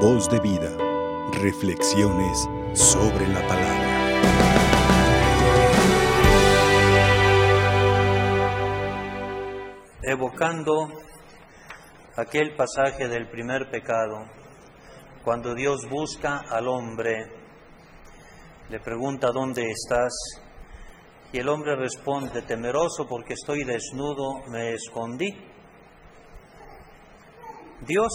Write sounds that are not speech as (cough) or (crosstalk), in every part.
Voz de vida. Reflexiones sobre la palabra. Evocando aquel pasaje del primer pecado, cuando Dios busca al hombre, le pregunta dónde estás, y el hombre responde, temeroso porque estoy desnudo, me escondí. Dios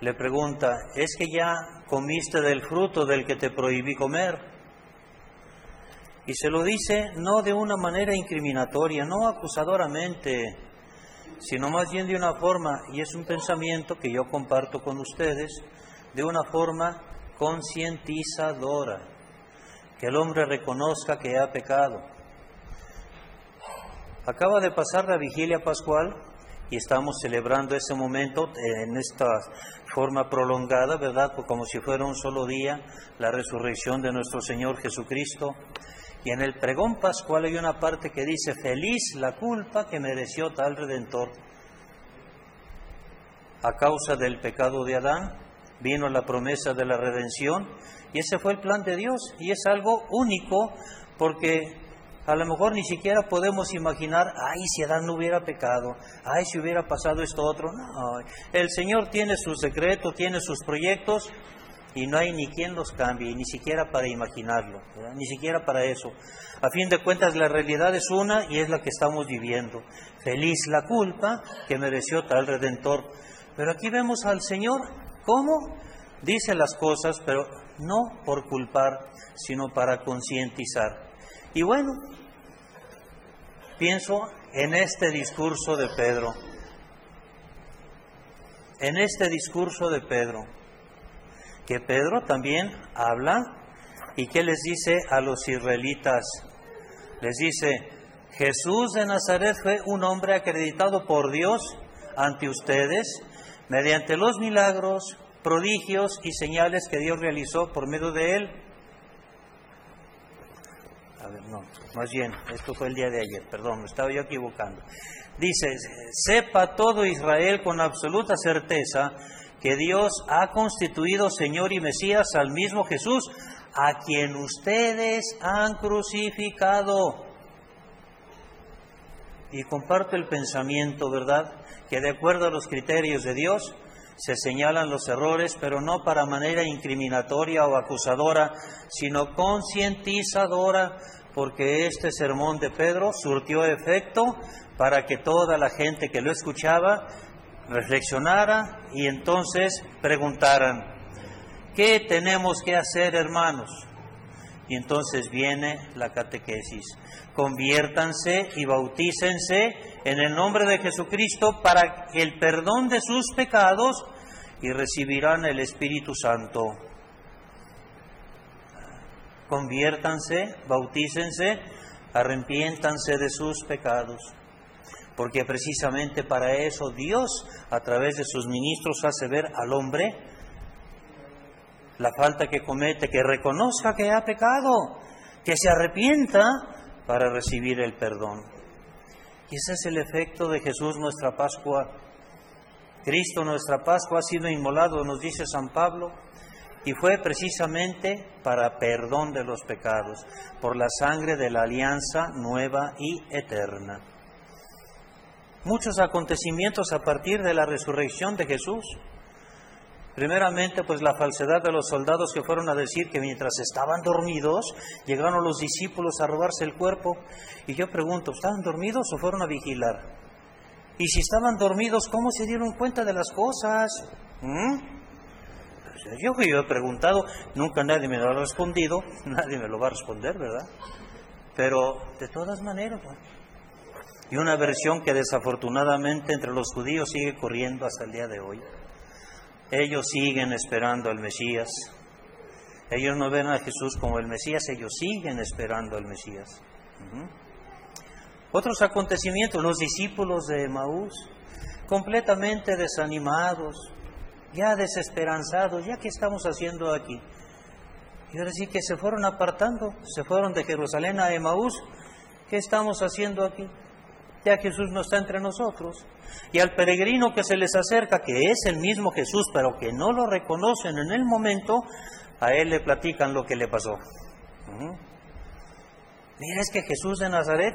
le pregunta, ¿es que ya comiste del fruto del que te prohibí comer? Y se lo dice no de una manera incriminatoria, no acusadoramente, sino más bien de una forma, y es un pensamiento que yo comparto con ustedes, de una forma concientizadora, que el hombre reconozca que ha pecado. Acaba de pasar la vigilia pascual y estamos celebrando ese momento en esta forma prolongada, ¿verdad? Como si fuera un solo día, la resurrección de nuestro Señor Jesucristo. Y en el pregón pascual hay una parte que dice, feliz la culpa que mereció tal redentor. A causa del pecado de Adán vino la promesa de la redención y ese fue el plan de Dios y es algo único porque a lo mejor ni siquiera podemos imaginar, ay, si Adán no hubiera pecado, ay, si hubiera pasado esto otro. No, el Señor tiene sus secretos, tiene sus proyectos y no hay ni quien los cambie, ni siquiera para imaginarlo, ni siquiera para eso. A fin de cuentas, la realidad es una y es la que estamos viviendo. Feliz la culpa que mereció tal redentor. Pero aquí vemos al Señor, ¿cómo? Dice las cosas, pero no por culpar, sino para concientizar. Y bueno, pienso en este discurso de Pedro, en este discurso de Pedro, que Pedro también habla y que les dice a los israelitas, les dice, Jesús de Nazaret fue un hombre acreditado por Dios ante ustedes mediante los milagros, prodigios y señales que Dios realizó por medio de él. No, más bien, esto fue el día de ayer, perdón, me estaba yo equivocando. Dice, sepa todo Israel con absoluta certeza que Dios ha constituido Señor y Mesías al mismo Jesús, a quien ustedes han crucificado. Y comparto el pensamiento, ¿verdad? Que de acuerdo a los criterios de Dios, se señalan los errores, pero no para manera incriminatoria o acusadora, sino concientizadora, porque este sermón de Pedro surtió efecto para que toda la gente que lo escuchaba reflexionara y entonces preguntaran, ¿qué tenemos que hacer, hermanos? Y entonces viene la catequesis. Conviértanse y bautícense en el nombre de Jesucristo para el perdón de sus pecados y recibirán el Espíritu Santo. Conviértanse, bautícense, arrepiéntanse de sus pecados porque precisamente para eso Dios a través de sus ministros hace ver al hombre la falta que comete, que reconozca que ha pecado, que se arrepienta para recibir el perdón. Y ese es el efecto de Jesús nuestra Pascua. Cristo nuestra Pascua ha sido inmolado, nos dice San Pablo, y fue precisamente para perdón de los pecados, por la sangre de la alianza nueva y eterna muchos acontecimientos a partir de la resurrección de Jesús. Primeramente, pues la falsedad de los soldados que fueron a decir que mientras estaban dormidos, llegaron los discípulos a robarse el cuerpo. Y yo pregunto, ¿estaban dormidos o fueron a vigilar? Y si estaban dormidos, ¿cómo se dieron cuenta de las cosas? ¿Mm? Yo que yo he preguntado, nunca nadie me lo ha respondido, (laughs) nadie me lo va a responder, ¿verdad? Pero de todas maneras, y una versión que desafortunadamente entre los judíos sigue corriendo hasta el día de hoy. Ellos siguen esperando al Mesías. Ellos no ven a Jesús como el Mesías, ellos siguen esperando al Mesías. Otros acontecimientos, los discípulos de Maús, completamente desanimados, ya desesperanzados, ya qué estamos haciendo aquí. Y ahora sí que se fueron apartando, se fueron de Jerusalén a Emaús, ¿qué estamos haciendo aquí? ya Jesús no está entre nosotros. Y al peregrino que se les acerca, que es el mismo Jesús, pero que no lo reconocen en el momento, a él le platican lo que le pasó. Mira, es que Jesús de Nazaret,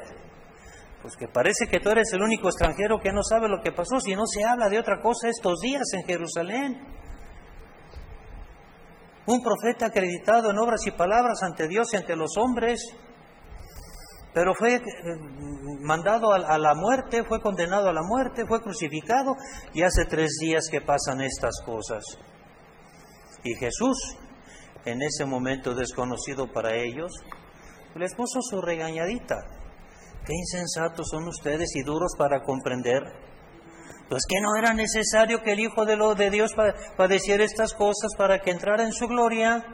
pues que parece que tú eres el único extranjero que no sabe lo que pasó, si no se habla de otra cosa estos días en Jerusalén. Un profeta acreditado en obras y palabras ante Dios y ante los hombres, pero fue eh, mandado a la muerte, fue condenado a la muerte, fue crucificado y hace tres días que pasan estas cosas. Y Jesús, en ese momento desconocido para ellos, les puso su regañadita. Qué insensatos son ustedes y duros para comprender. Pues que no era necesario que el Hijo de, Dios padeciera estas cosas para que entrara en su gloria.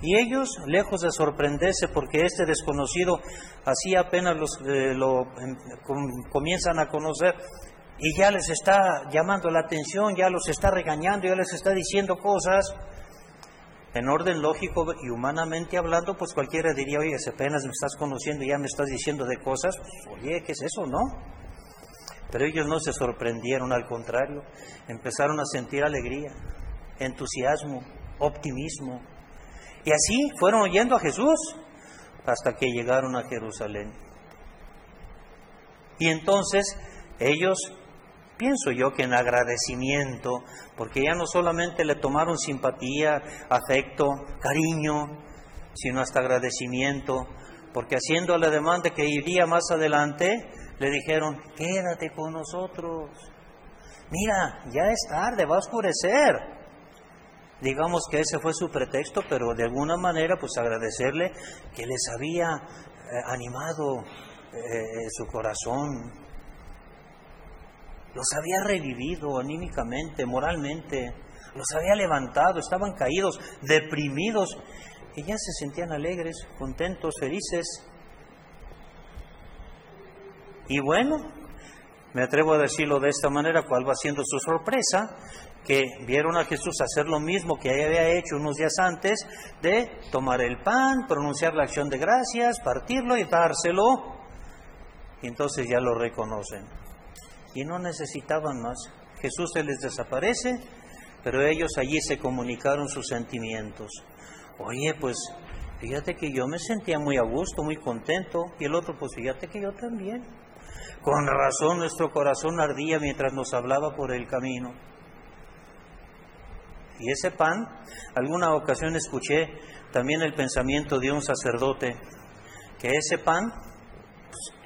Y ellos, lejos de sorprenderse porque este desconocido así apenas los, eh, lo em, comienzan a conocer y ya les está llamando la atención, ya los está regañando, ya les está diciendo cosas, en orden lógico y humanamente hablando, pues cualquiera diría, oye, si apenas me estás conociendo y ya me estás diciendo de cosas, pues, oye, ¿qué es eso, no? Pero ellos no se sorprendieron, al contrario, empezaron a sentir alegría, entusiasmo, optimismo. Y así fueron oyendo a Jesús hasta que llegaron a Jerusalén. Y entonces ellos Pienso yo que en agradecimiento, porque ya no solamente le tomaron simpatía, afecto, cariño, sino hasta agradecimiento, porque haciendo la demanda que iría más adelante, le dijeron, quédate con nosotros. Mira, ya es tarde, va a oscurecer. Digamos que ese fue su pretexto, pero de alguna manera pues agradecerle que les había eh, animado eh, su corazón, los había revivido anímicamente, moralmente, los había levantado, estaban caídos, deprimidos, y ya se sentían alegres, contentos, felices. Y bueno, me atrevo a decirlo de esta manera, cuál va siendo su sorpresa, que vieron a Jesús hacer lo mismo que había hecho unos días antes, de tomar el pan, pronunciar la acción de gracias, partirlo y dárselo, y entonces ya lo reconocen y no necesitaban más. Jesús se les desaparece, pero ellos allí se comunicaron sus sentimientos. Oye, pues fíjate que yo me sentía muy a gusto, muy contento, y el otro, pues fíjate que yo también. Con razón nuestro corazón ardía mientras nos hablaba por el camino. Y ese pan, alguna ocasión escuché también el pensamiento de un sacerdote, que ese pan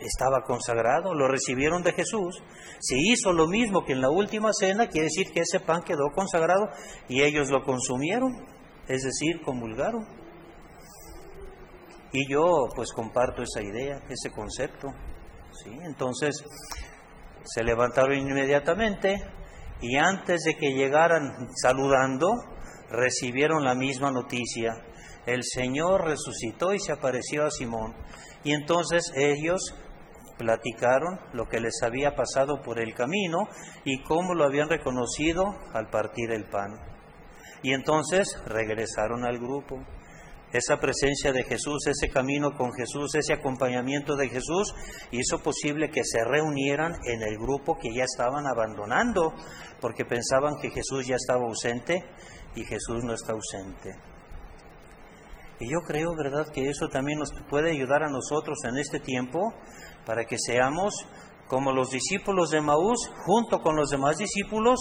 estaba consagrado, lo recibieron de Jesús, se hizo lo mismo que en la última cena, quiere decir que ese pan quedó consagrado y ellos lo consumieron, es decir, comulgaron. Y yo pues comparto esa idea, ese concepto. ¿sí? Entonces se levantaron inmediatamente y antes de que llegaran saludando, recibieron la misma noticia. El Señor resucitó y se apareció a Simón. Y entonces ellos platicaron lo que les había pasado por el camino y cómo lo habían reconocido al partir el pan. Y entonces regresaron al grupo. Esa presencia de Jesús, ese camino con Jesús, ese acompañamiento de Jesús hizo posible que se reunieran en el grupo que ya estaban abandonando, porque pensaban que Jesús ya estaba ausente y Jesús no está ausente. Y yo creo, ¿verdad?, que eso también nos puede ayudar a nosotros en este tiempo para que seamos como los discípulos de Maús, junto con los demás discípulos,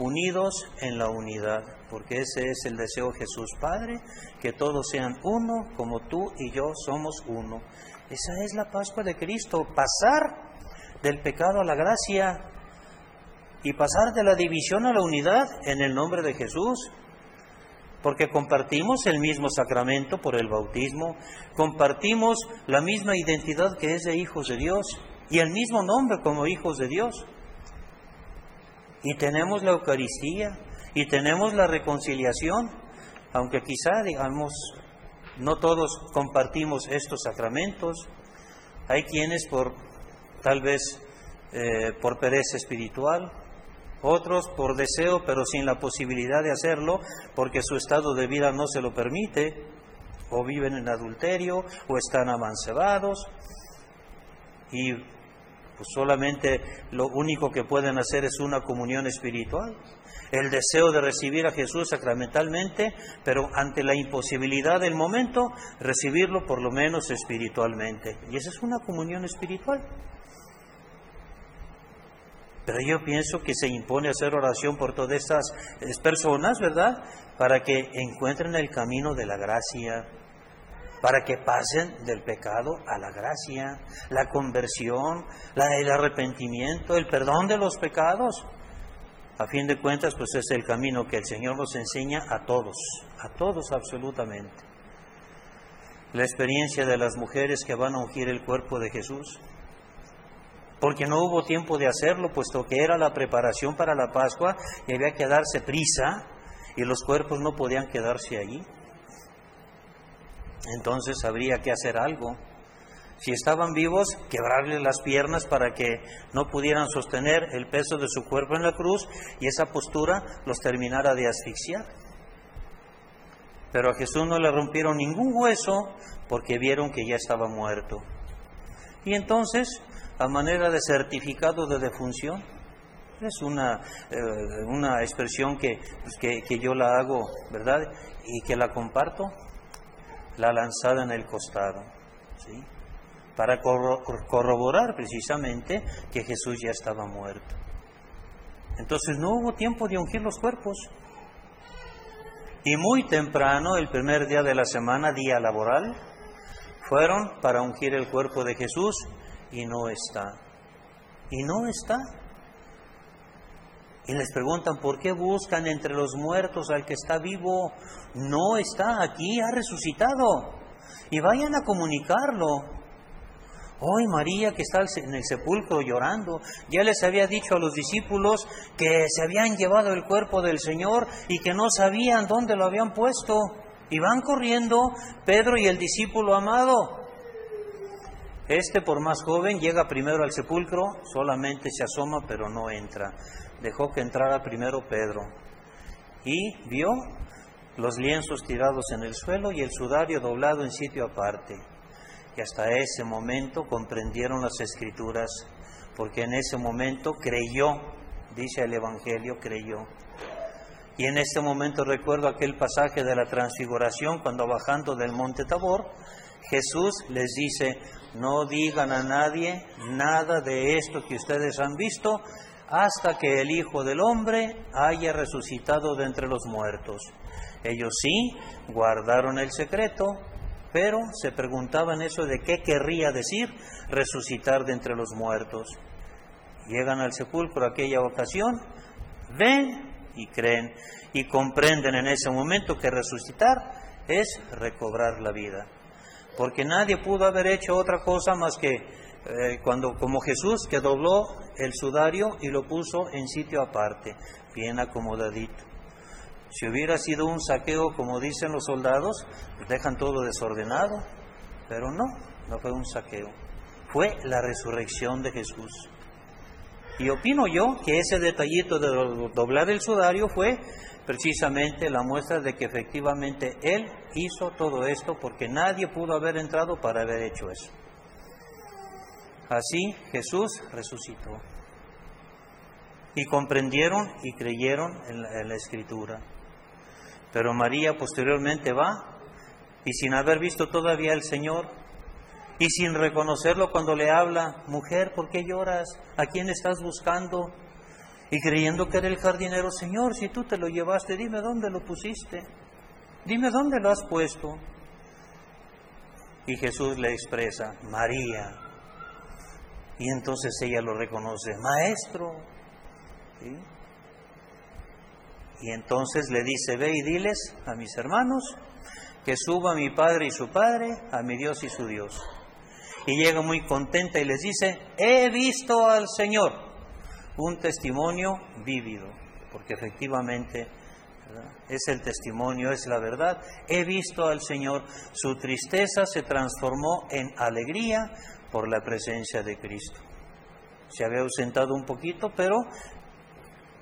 unidos en la unidad, porque ese es el deseo de Jesús Padre, que todos sean uno, como tú y yo somos uno. Esa es la Pascua de Cristo, pasar del pecado a la gracia y pasar de la división a la unidad en el nombre de Jesús porque compartimos el mismo sacramento por el bautismo, compartimos la misma identidad que es de hijos de Dios y el mismo nombre como hijos de Dios. Y tenemos la Eucaristía y tenemos la reconciliación, aunque quizá, digamos, no todos compartimos estos sacramentos. Hay quienes por, tal vez, eh, por pereza espiritual, otros por deseo pero sin la posibilidad de hacerlo porque su estado de vida no se lo permite, o viven en adulterio, o están amancebados, y pues solamente lo único que pueden hacer es una comunión espiritual. El deseo de recibir a Jesús sacramentalmente, pero ante la imposibilidad del momento, recibirlo por lo menos espiritualmente. Y esa es una comunión espiritual. Pero yo pienso que se impone hacer oración por todas estas personas, ¿verdad? Para que encuentren el camino de la gracia, para que pasen del pecado a la gracia, la conversión, el arrepentimiento, el perdón de los pecados. A fin de cuentas, pues es el camino que el Señor nos enseña a todos, a todos absolutamente. La experiencia de las mujeres que van a ungir el cuerpo de Jesús, porque no hubo tiempo de hacerlo, puesto que era la preparación para la Pascua y había que darse prisa y los cuerpos no podían quedarse allí. Entonces habría que hacer algo. Si estaban vivos, quebrarles las piernas para que no pudieran sostener el peso de su cuerpo en la cruz y esa postura los terminara de asfixiar. Pero a Jesús no le rompieron ningún hueso porque vieron que ya estaba muerto. Y entonces a manera de certificado de defunción. Es una, eh, una expresión pues, que, que, yo la hago, ¿verdad? Y que la comparto, la lanzada en el costado, ¿sí? Para corroborar precisamente que Jesús ya estaba muerto. Entonces no hubo tiempo de ungir los cuerpos. Y muy temprano, el primer día de la semana, día laboral, fueron para ungir el cuerpo de Jesús y no está. Y no está. Y les preguntan, ¿por qué buscan entre los muertos al que está vivo? No está aquí, ha resucitado. Y vayan a comunicarlo. Hoy María que está en el sepulcro llorando, ya les había dicho a los discípulos que se habían llevado el cuerpo del Señor y que no sabían dónde lo habían puesto. Y van corriendo Pedro y el discípulo amado. Este, por más joven, llega primero al sepulcro, solamente se asoma, pero no entra. Dejó que entrara primero Pedro. Y vio los lienzos tirados en el suelo y el sudario doblado en sitio aparte. Y hasta ese momento comprendieron las escrituras, porque en ese momento creyó, dice el Evangelio, creyó. Y en este momento recuerdo aquel pasaje de la transfiguración, cuando bajando del monte Tabor, Jesús les dice, no digan a nadie nada de esto que ustedes han visto hasta que el Hijo del Hombre haya resucitado de entre los muertos. Ellos sí guardaron el secreto, pero se preguntaban eso de qué querría decir resucitar de entre los muertos. Llegan al sepulcro aquella ocasión, ven y creen y comprenden en ese momento que resucitar es recobrar la vida porque nadie pudo haber hecho otra cosa más que eh, cuando como Jesús que dobló el sudario y lo puso en sitio aparte, bien acomodadito. Si hubiera sido un saqueo como dicen los soldados, pues dejan todo desordenado, pero no, no fue un saqueo, fue la resurrección de Jesús. Y opino yo que ese detallito de doblar el sudario fue precisamente la muestra de que efectivamente Él hizo todo esto porque nadie pudo haber entrado para haber hecho eso. Así Jesús resucitó. Y comprendieron y creyeron en la, escritura. Pero María posteriormente va y sin haber visto todavía al Señor, y sin reconocerlo cuando le habla, mujer, ¿por qué lloras? ¿A quién estás buscando? Y creyendo que era el jardinero, Señor, si tú te lo llevaste, dime dónde lo pusiste, dime dónde lo has puesto. Y Jesús le expresa, María. Y entonces ella lo reconoce, Maestro. Y entonces le dice, ve y diles a mis hermanos que suba mi Padre y su Padre, a mi Dios y su Dios y llega muy contenta y les dice, he visto al Señor. Un testimonio vívido, porque efectivamente es el testimonio, es la verdad. He visto al Señor, su tristeza se transformó en alegría por la presencia de Cristo. Se había ausentado un poquito, pero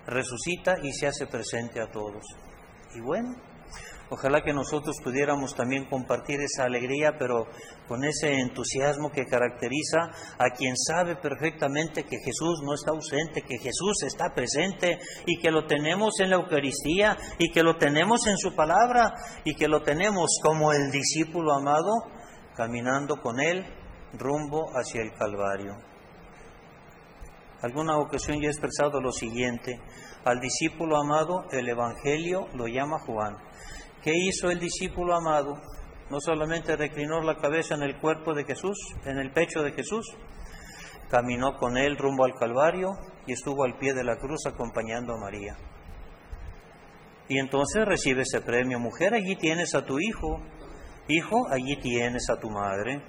resucita y se hace presente a todos. Y bueno, Ojalá que nosotros pudiéramos también compartir esa alegría, pero con ese entusiasmo que caracteriza a quien sabe perfectamente que Jesús no está ausente, que Jesús está presente y que lo tenemos en la Eucaristía y que lo tenemos en su palabra y que lo tenemos como el discípulo amado caminando con él rumbo hacia el Calvario. Alguna ocasión ya he expresado lo siguiente, al discípulo amado el Evangelio lo llama Juan. ¿Qué hizo el discípulo amado? No solamente reclinó la cabeza en el cuerpo de Jesús, en el pecho de Jesús, caminó con él rumbo al Calvario y estuvo al pie de la cruz acompañando a María. Y entonces recibe ese premio, mujer, allí tienes a tu hijo, hijo, allí tienes a tu madre.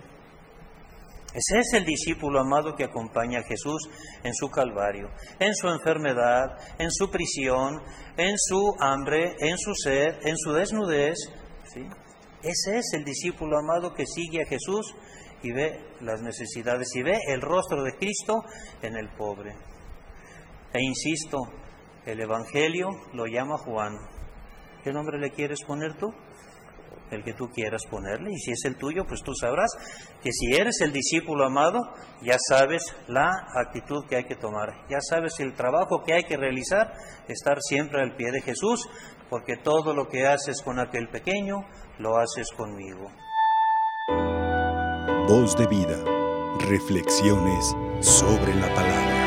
Ese es el discípulo amado que acompaña a Jesús en su calvario, en su enfermedad, en su prisión, en su hambre, en su sed, en su desnudez. ¿sí? Ese es el discípulo amado que sigue a Jesús y ve las necesidades y ve el rostro de Cristo en el pobre. E insisto, el Evangelio lo llama Juan. ¿Qué nombre le quieres poner tú? El que tú quieras ponerle, y si es el tuyo, pues tú sabrás que si eres el discípulo amado, ya sabes la actitud que hay que tomar, ya sabes el trabajo que hay que realizar, estar siempre al pie de Jesús, porque todo lo que haces con aquel pequeño, lo haces conmigo. Voz de vida, reflexiones sobre la palabra.